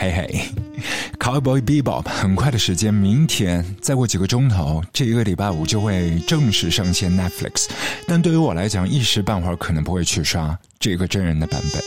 嘿嘿，Cowboy Bebop 很快的时间，明天再过几个钟头，这一个礼拜五就会正式上线 Netflix。但对于我来讲，一时半会儿可能不会去刷这个真人的版本。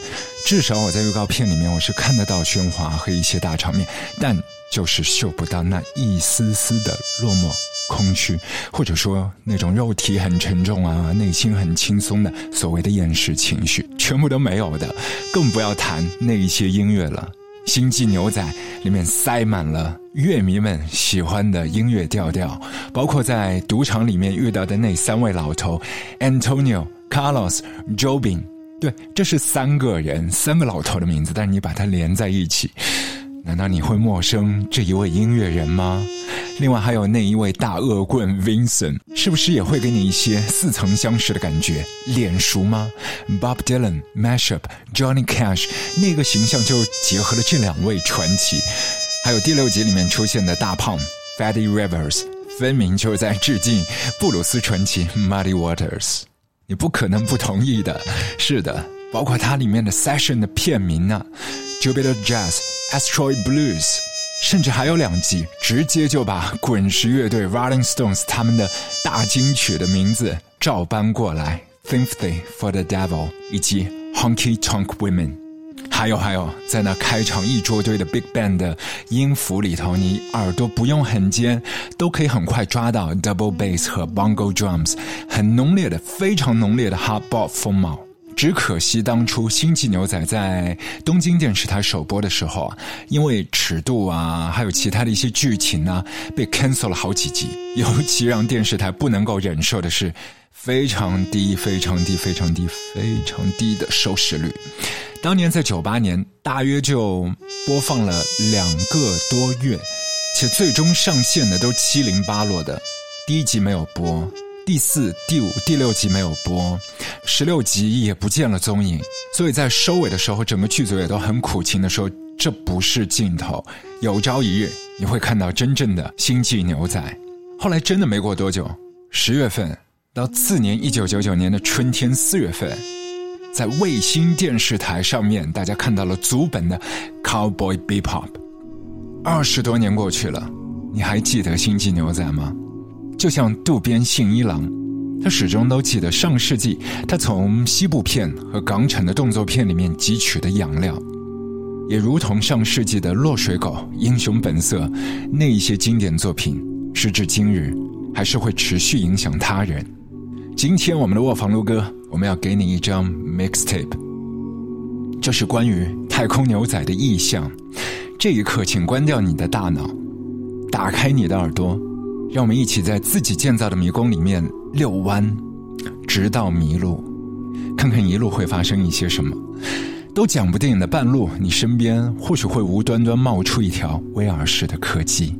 至少我在预告片里面，我是看得到喧哗和一些大场面，但就是嗅不到那一丝丝的落寞、空虚，或者说那种肉体很沉重啊，内心很轻松的所谓的厌世情绪，全部都没有的。更不要谈那一些音乐了。《星际牛仔》里面塞满了乐迷们喜欢的音乐调调，包括在赌场里面遇到的那三位老头：Antonio、Carlos、Jobin。对，这是三个人，三个老头的名字，但是你把它连在一起。难道你会陌生这一位音乐人吗？另外还有那一位大恶棍 Vincent，是不是也会给你一些似曾相识的感觉？脸熟吗？Bob Dylan、Mashup、Johnny Cash，那个形象就结合了这两位传奇。还有第六集里面出现的大胖 Fatty Rivers，分明就是在致敬布鲁斯传奇 Muddy Waters。你不可能不同意的。是的，包括它里面的 Session 的片名呢，Jupiter Jazz。Asteroid Blues，甚至还有两集直接就把滚石乐队 Rolling Stones 他们的大金曲的名字照搬过来，Sympathy for the Devil 以及 Honky Tonk Women。还有还有，在那开场一桌堆的 Big Band 的音符里头，你耳朵不用很尖，都可以很快抓到 Double Bass 和 Bongo Drums，很浓烈的、非常浓烈的 Hard Bop 风貌。只可惜当初《星际牛仔》在东京电视台首播的时候啊，因为尺度啊，还有其他的一些剧情啊，被 cancel 了好几集。尤其让电视台不能够忍受的是，非常低、非常低、非常低、非常低的收视率。当年在九八年，大约就播放了两个多月，且最终上线的都七零八落的，第一集没有播。第四、第五、第六集没有播，十六集也不见了踪影，所以在收尾的时候，整个剧组也都很苦情的说：“这不是镜头，有朝一日你会看到真正的星际牛仔。”后来真的没过多久，十月份到次年一九九九年的春天四月份，在卫星电视台上面，大家看到了足本的《Cowboy Bebop》。二十多年过去了，你还记得星际牛仔吗？就像渡边信一郎，他始终都记得上世纪他从西部片和港产的动作片里面汲取的养料，也如同上世纪的《落水狗》《英雄本色》那一些经典作品，时至今日还是会持续影响他人。今天我们的卧房录歌，我们要给你一张 mixtape，这是关于太空牛仔的意象。这一刻，请关掉你的大脑，打开你的耳朵。让我们一起在自己建造的迷宫里面遛弯，直到迷路，看看一路会发生一些什么，都讲不定的。半路，你身边或许会无端端冒出一条威尔士的科技。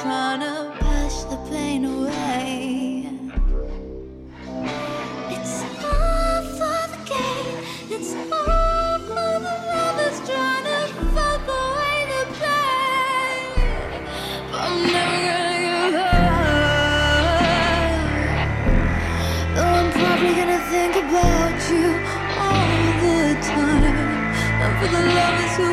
trying to push the pain away. It's all for the game. It's all for the lovers trying to fuck away the pain. But I'm never gonna give up. Though I'm probably gonna think about you all the time. And for the lovers who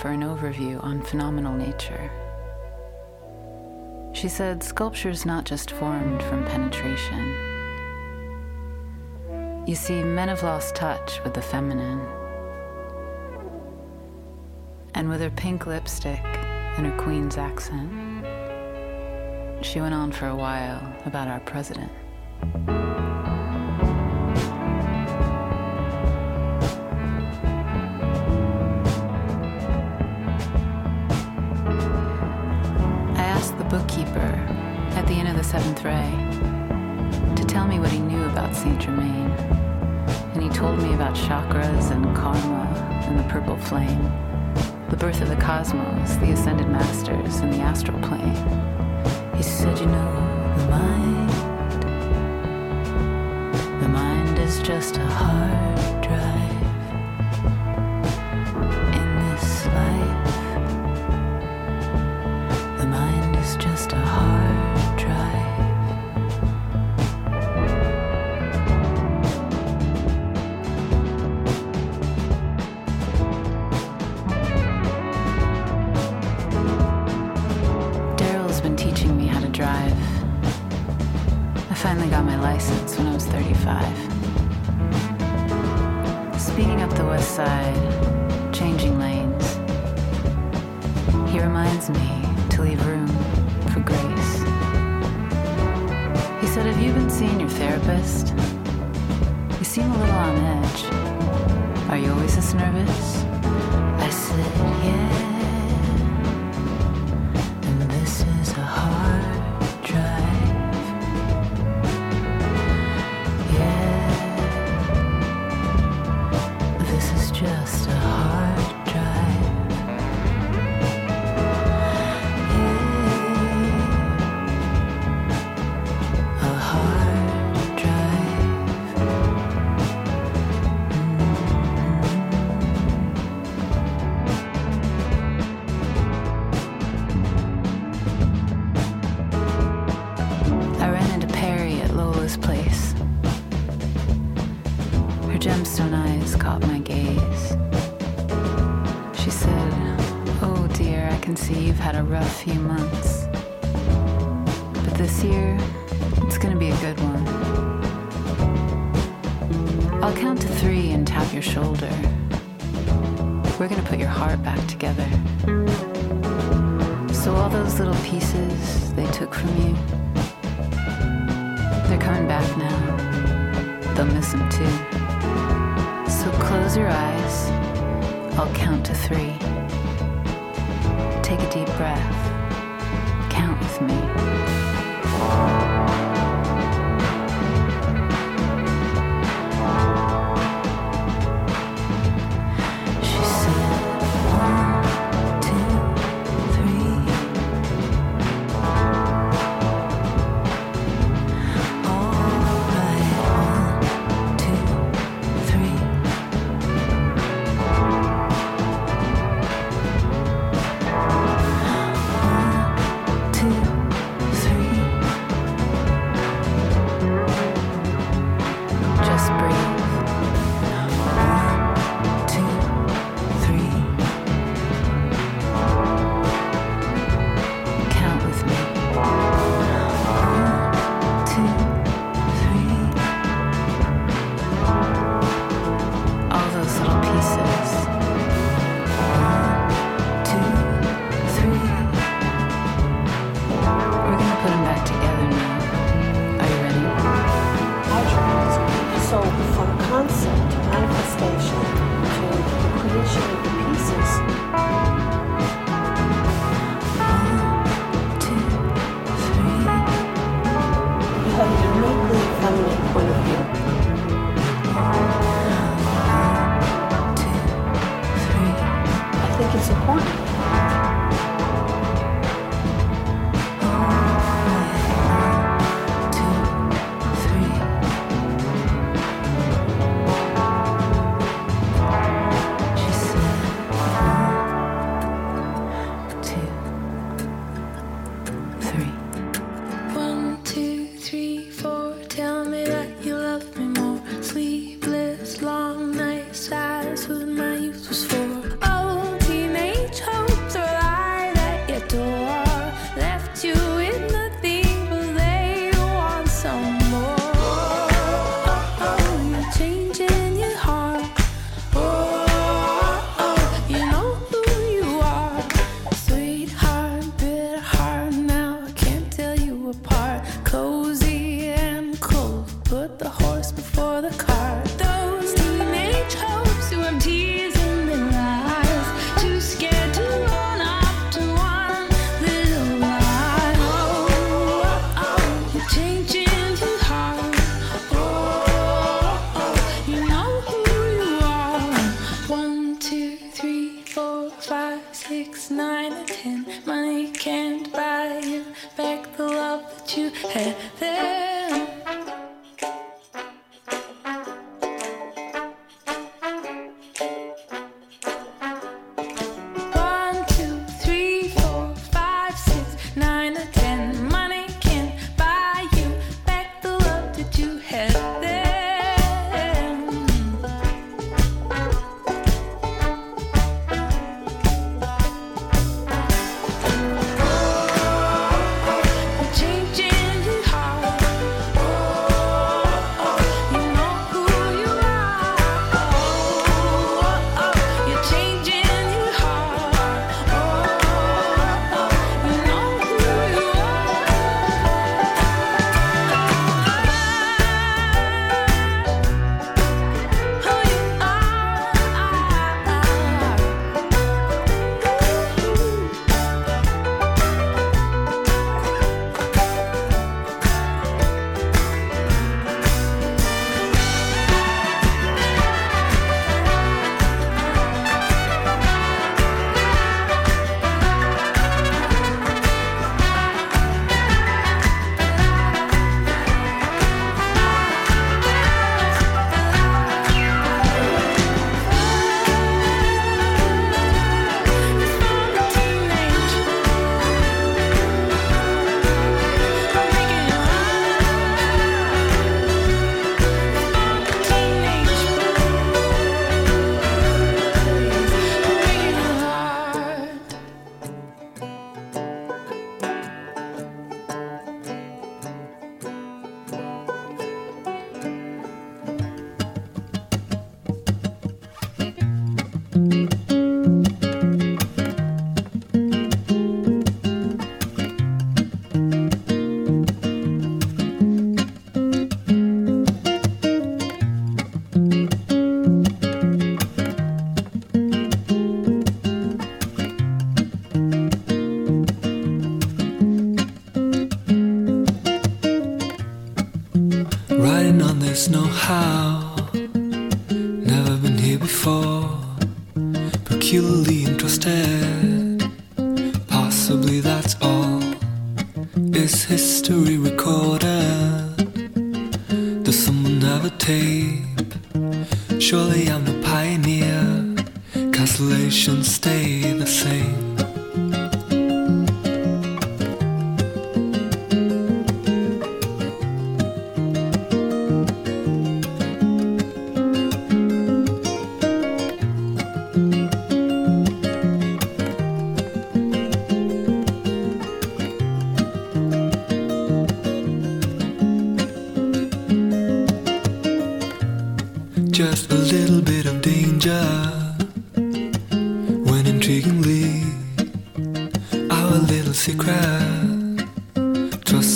for an overview on phenomenal nature. She said sculpture is not just formed from penetration. You see, men have lost touch with the feminine. And with her pink lipstick and her Queens accent, she went on for a while about our president. the ascended masters in the astral plane. had a rough few months. But this year, it's gonna be a good one. I'll count to three and tap your shoulder. We're gonna put your heart back together. So, all those little pieces they took from you, they're coming back now. They'll miss them too. So, close your eyes. I'll count to three. Take a deep breath. Count with me.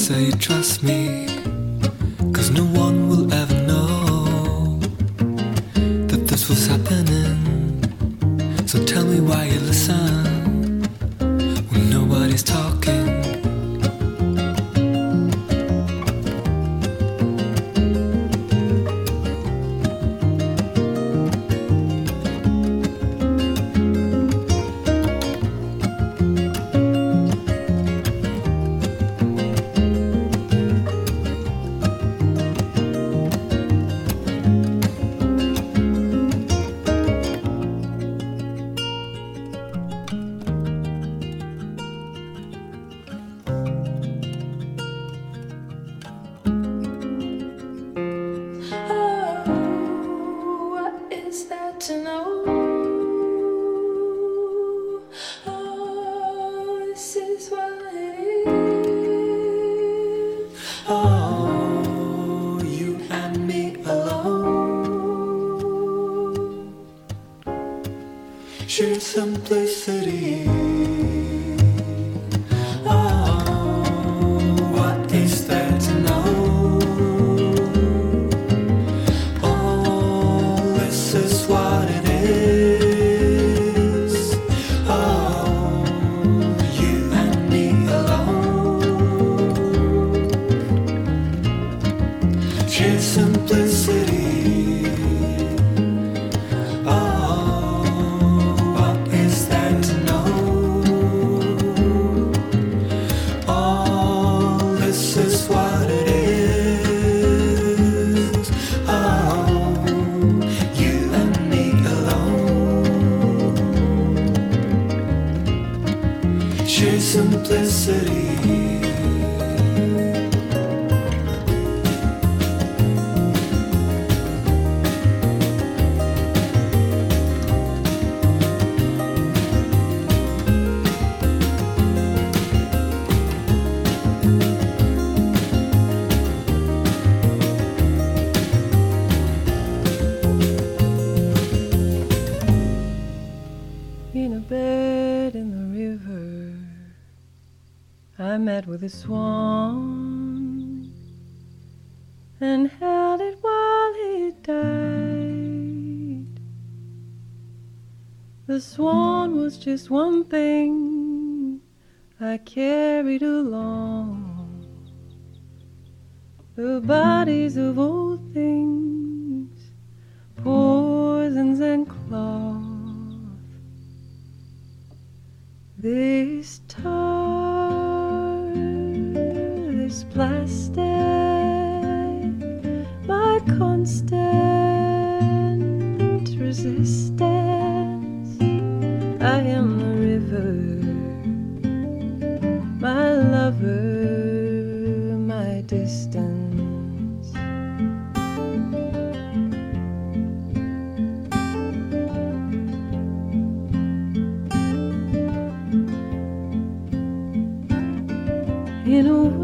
say trust me, cause no one will ever met with a swan and held it while it died. The swan was just one thing. in a way.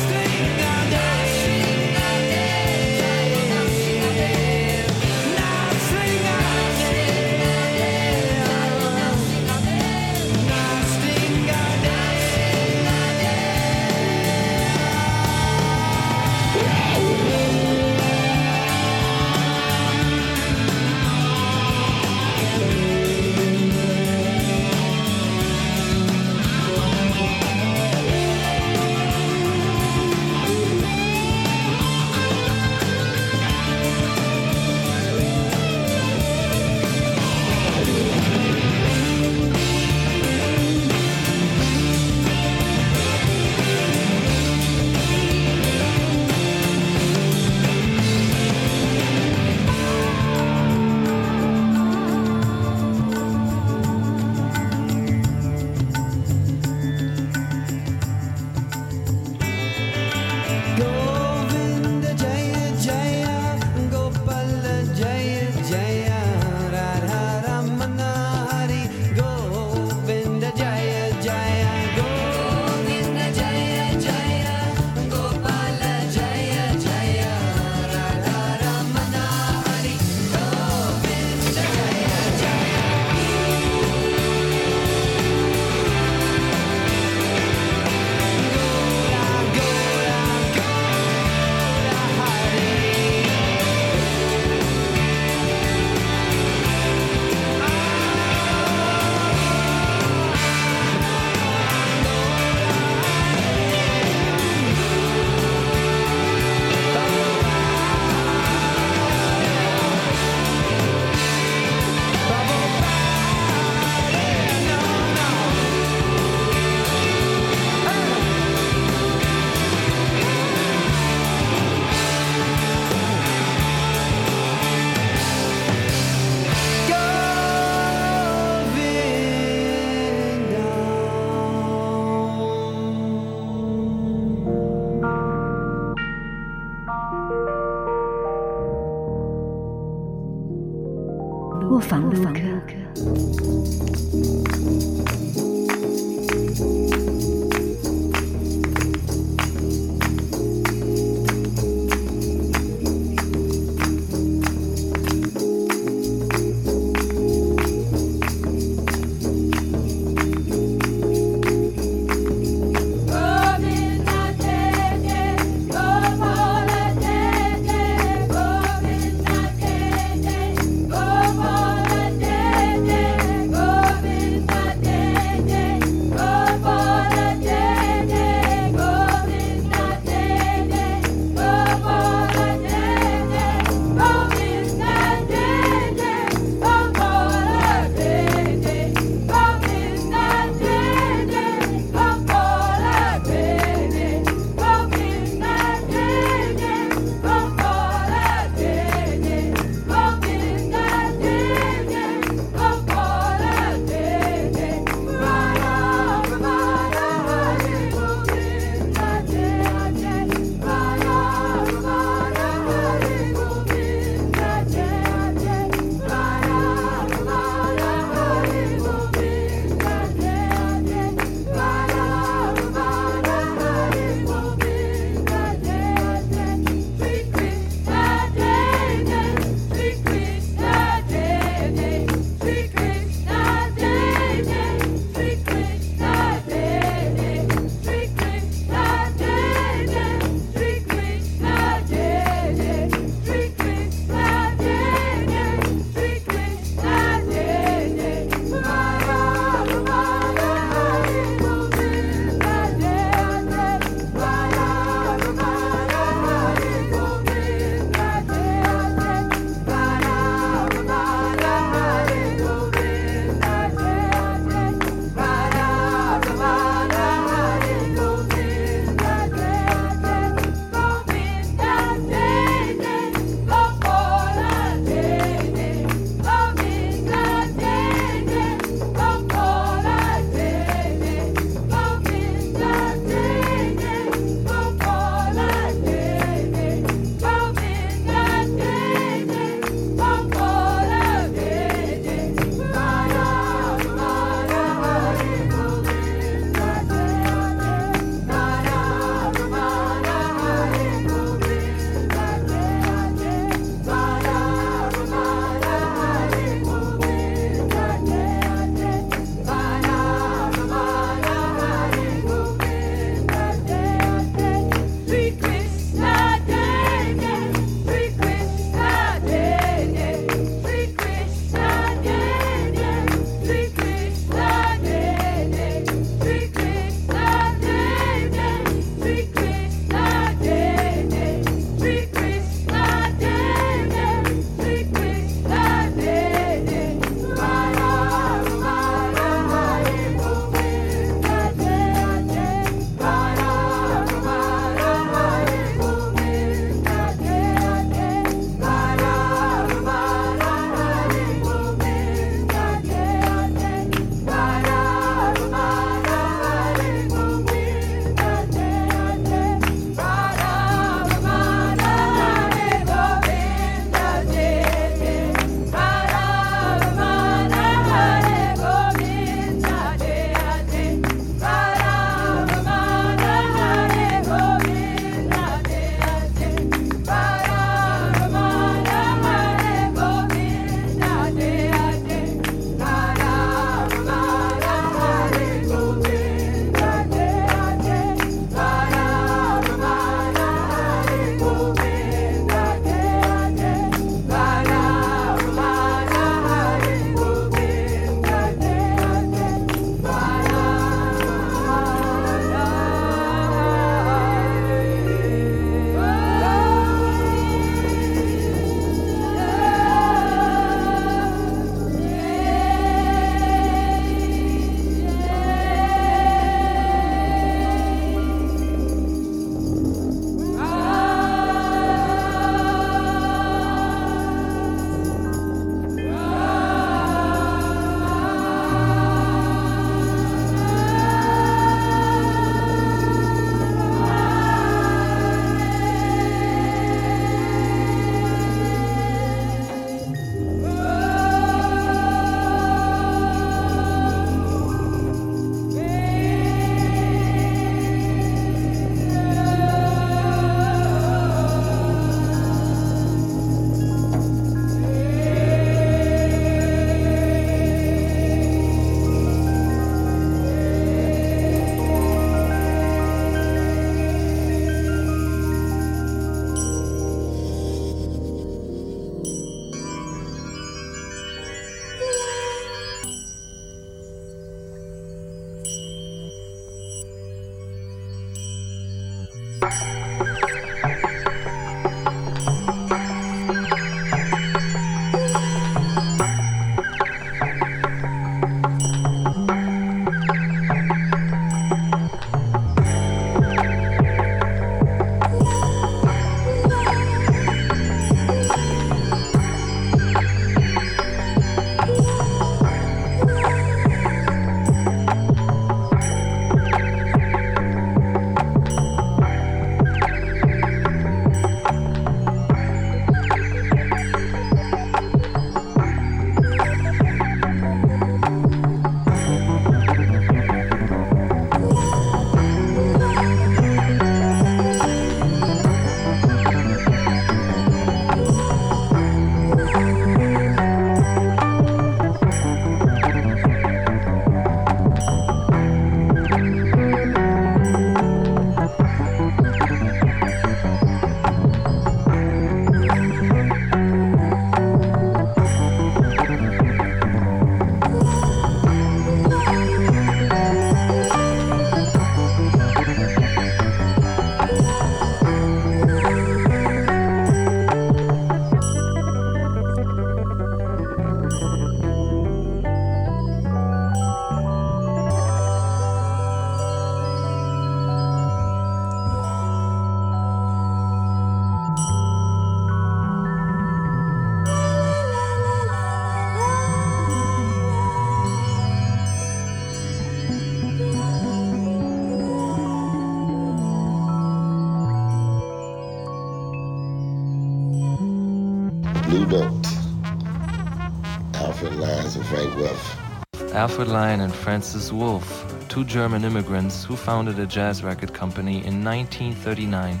Alfred Lion and Francis Wolff, two German immigrants who founded a jazz record company in 1939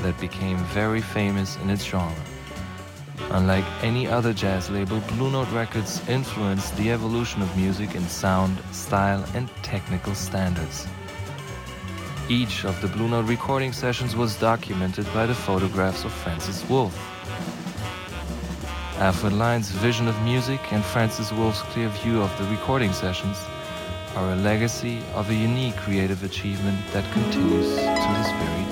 that became very famous in its genre. Unlike any other jazz label, Blue Note Records influenced the evolution of music in sound, style, and technical standards. Each of the Blue Note recording sessions was documented by the photographs of Francis Wolff. Alfred Lion's vision of music and Francis Wolff's clear view of the recording sessions are a legacy of a unique creative achievement that continues to this very day.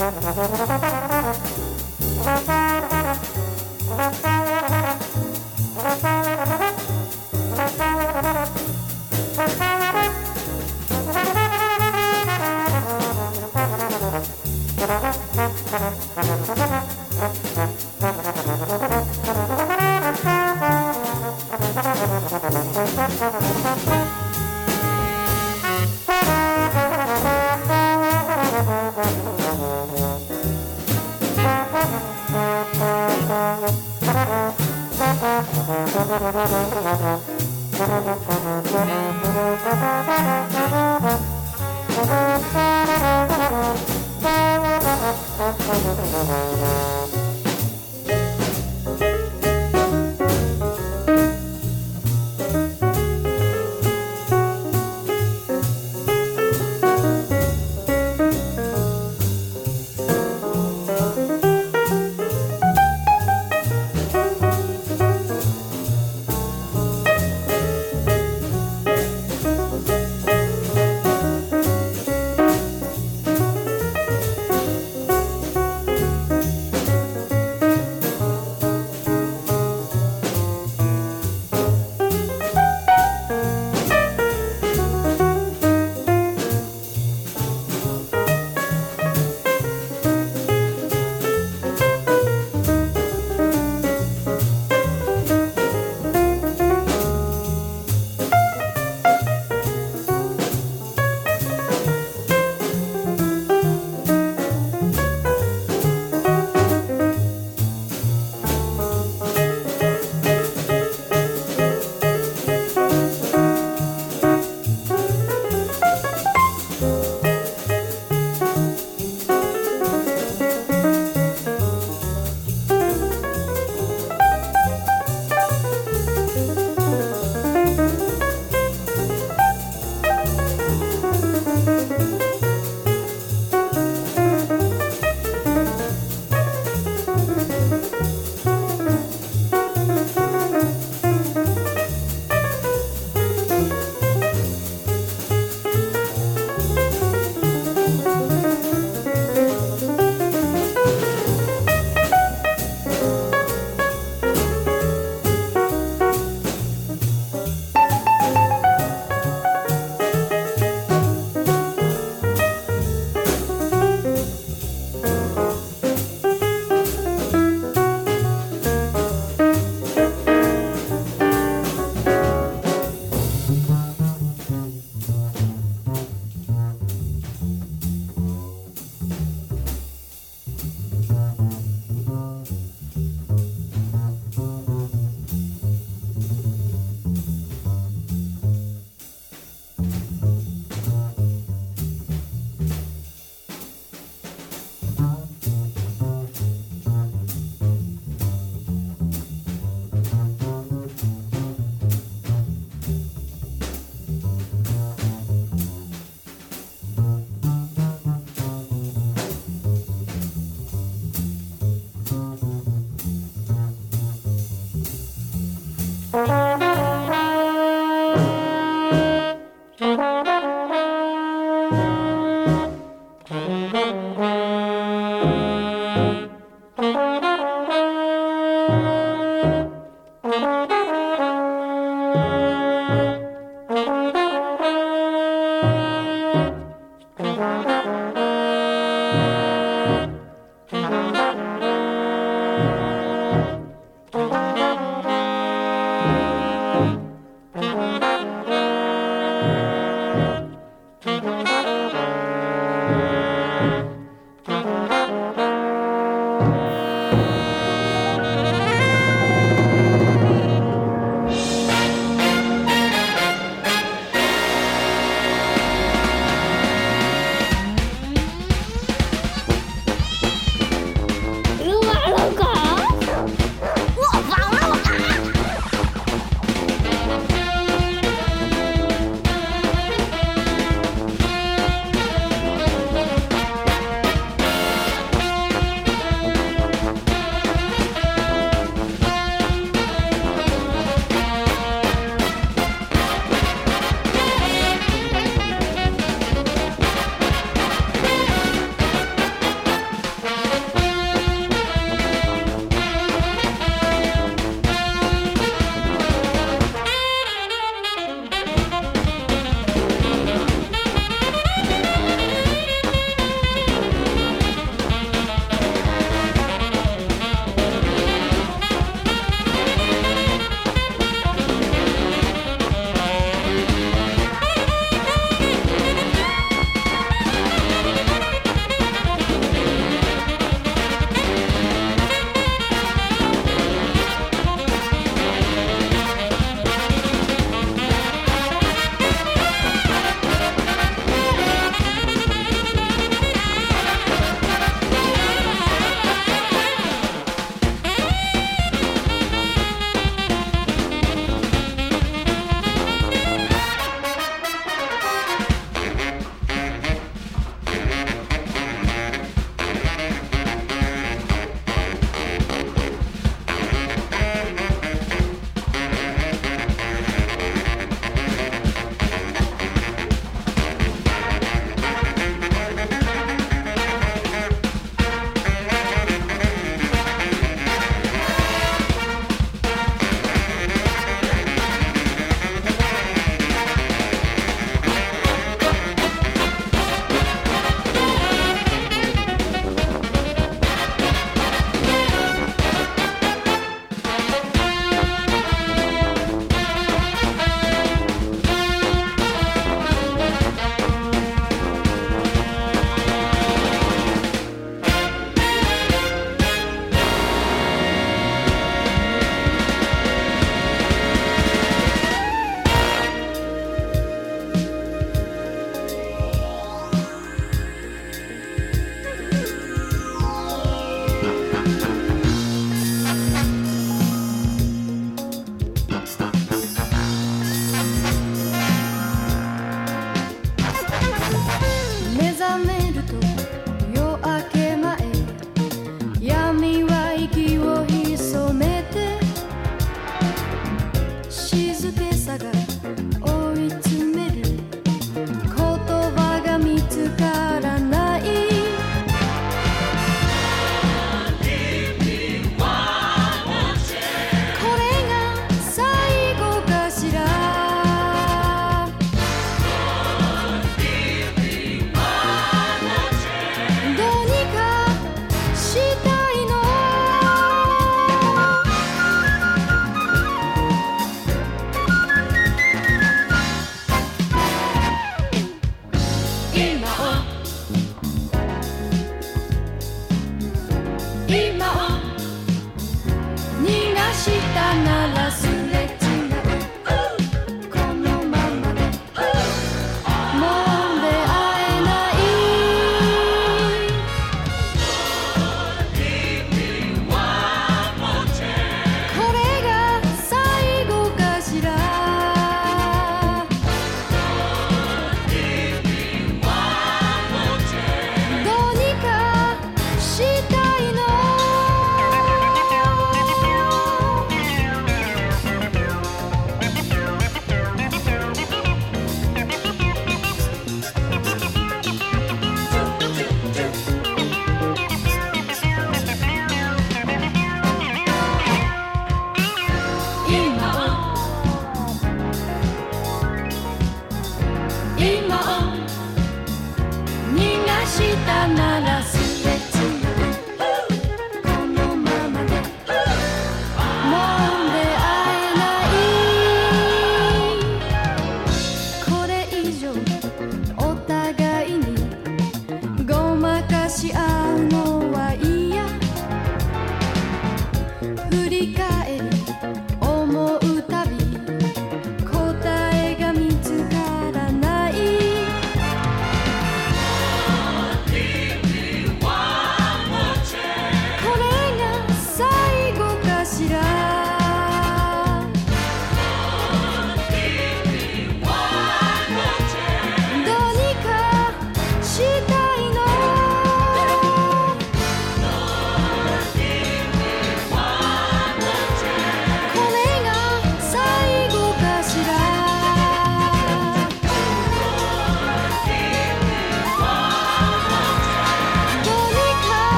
Thank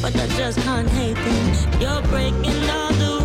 But I just can't hate them. You're breaking all the rules.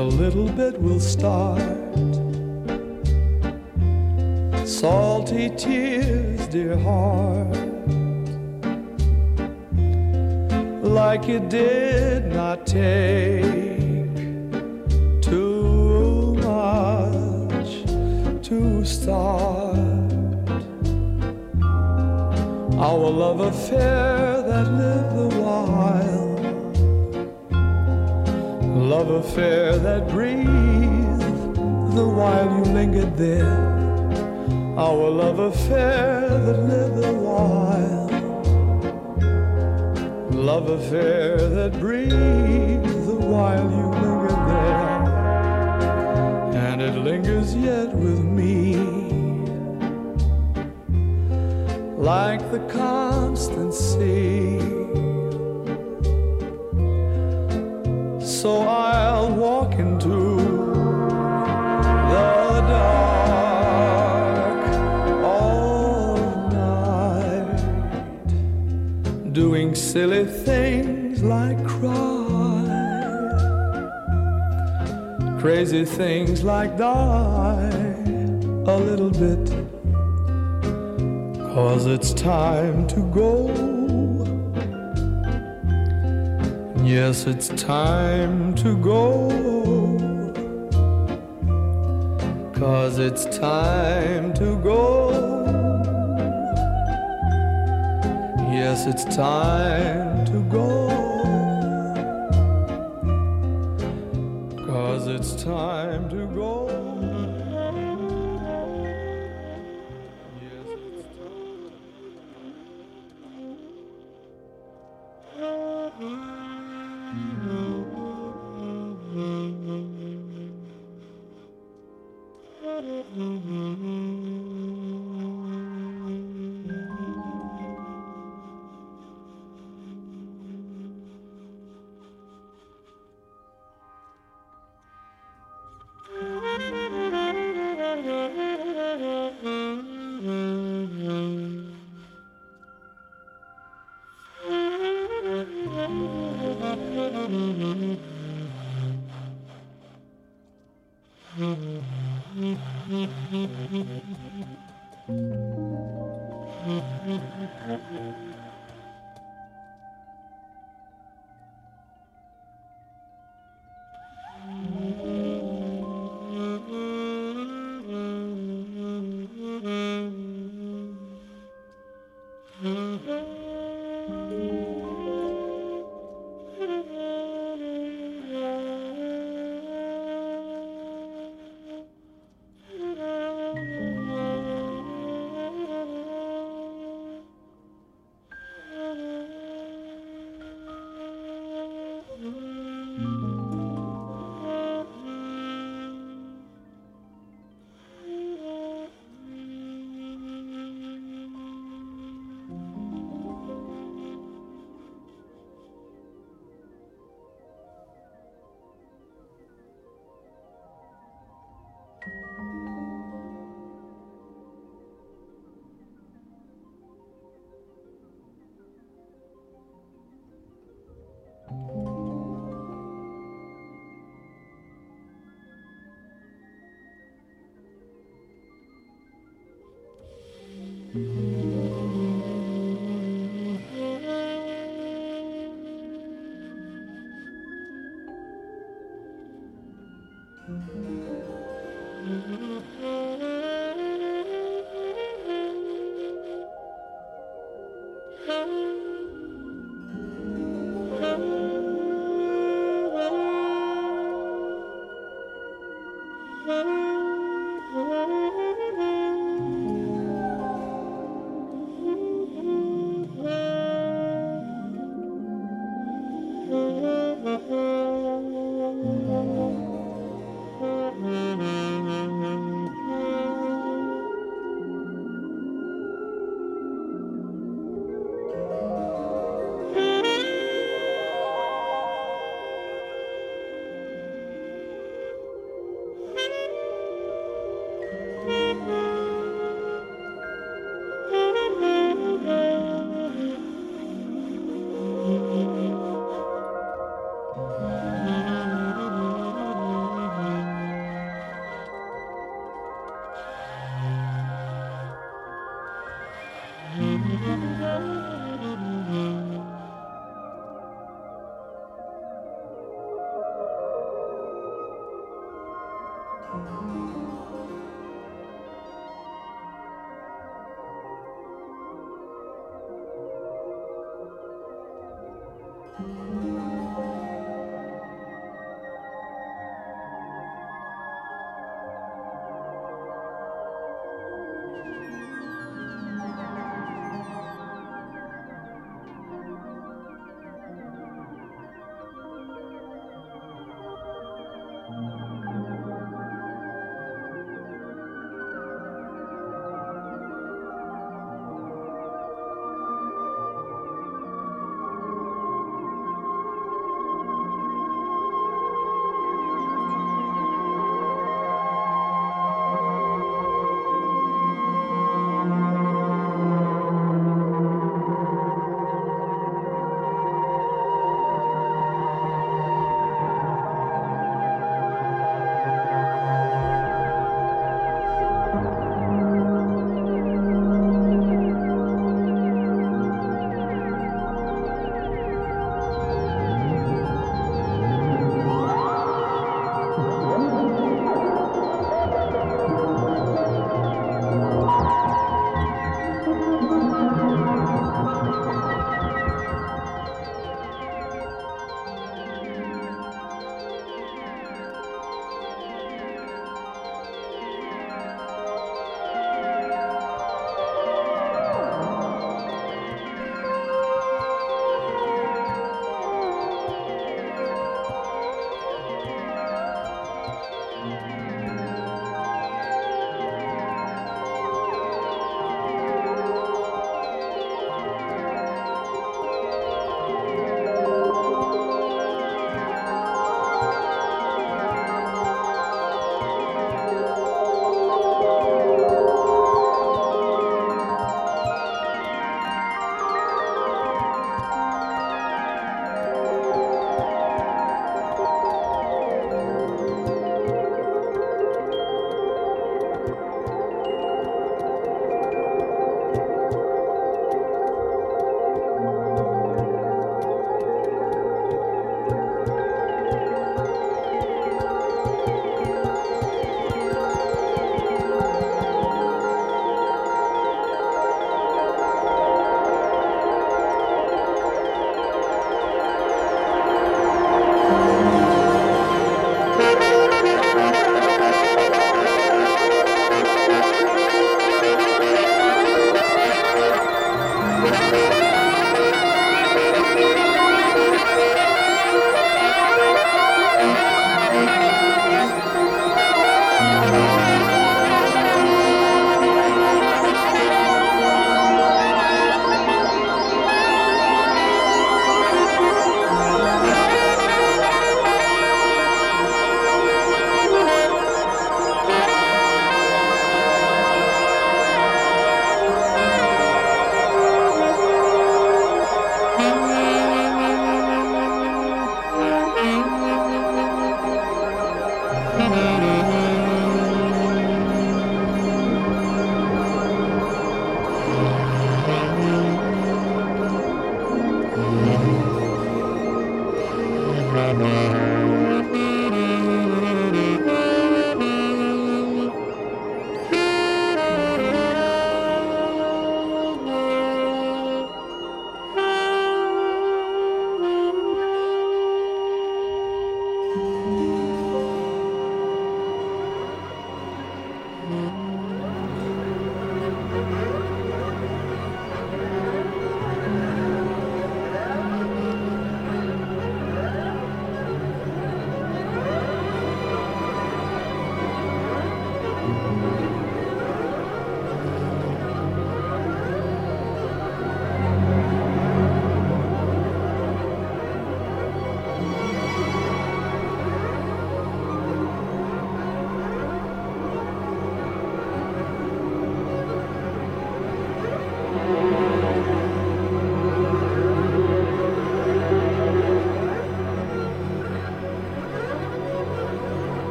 a little bit will start. Salty tears, dear heart, like it did not take too much to start our love affair. affair that breathed the while you lingered there. Our love affair that lived a while. Love affair that breathed the while you lingered there. And it lingers yet with me. Like the constant sea so I'll walk into the dark all night, doing silly things like cry, crazy things like die a little bit, cause it's time to go. Yes, it's time to go. Cause it's time to go. Yes, it's time to go. Cause it's time to go.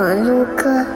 Papaluca.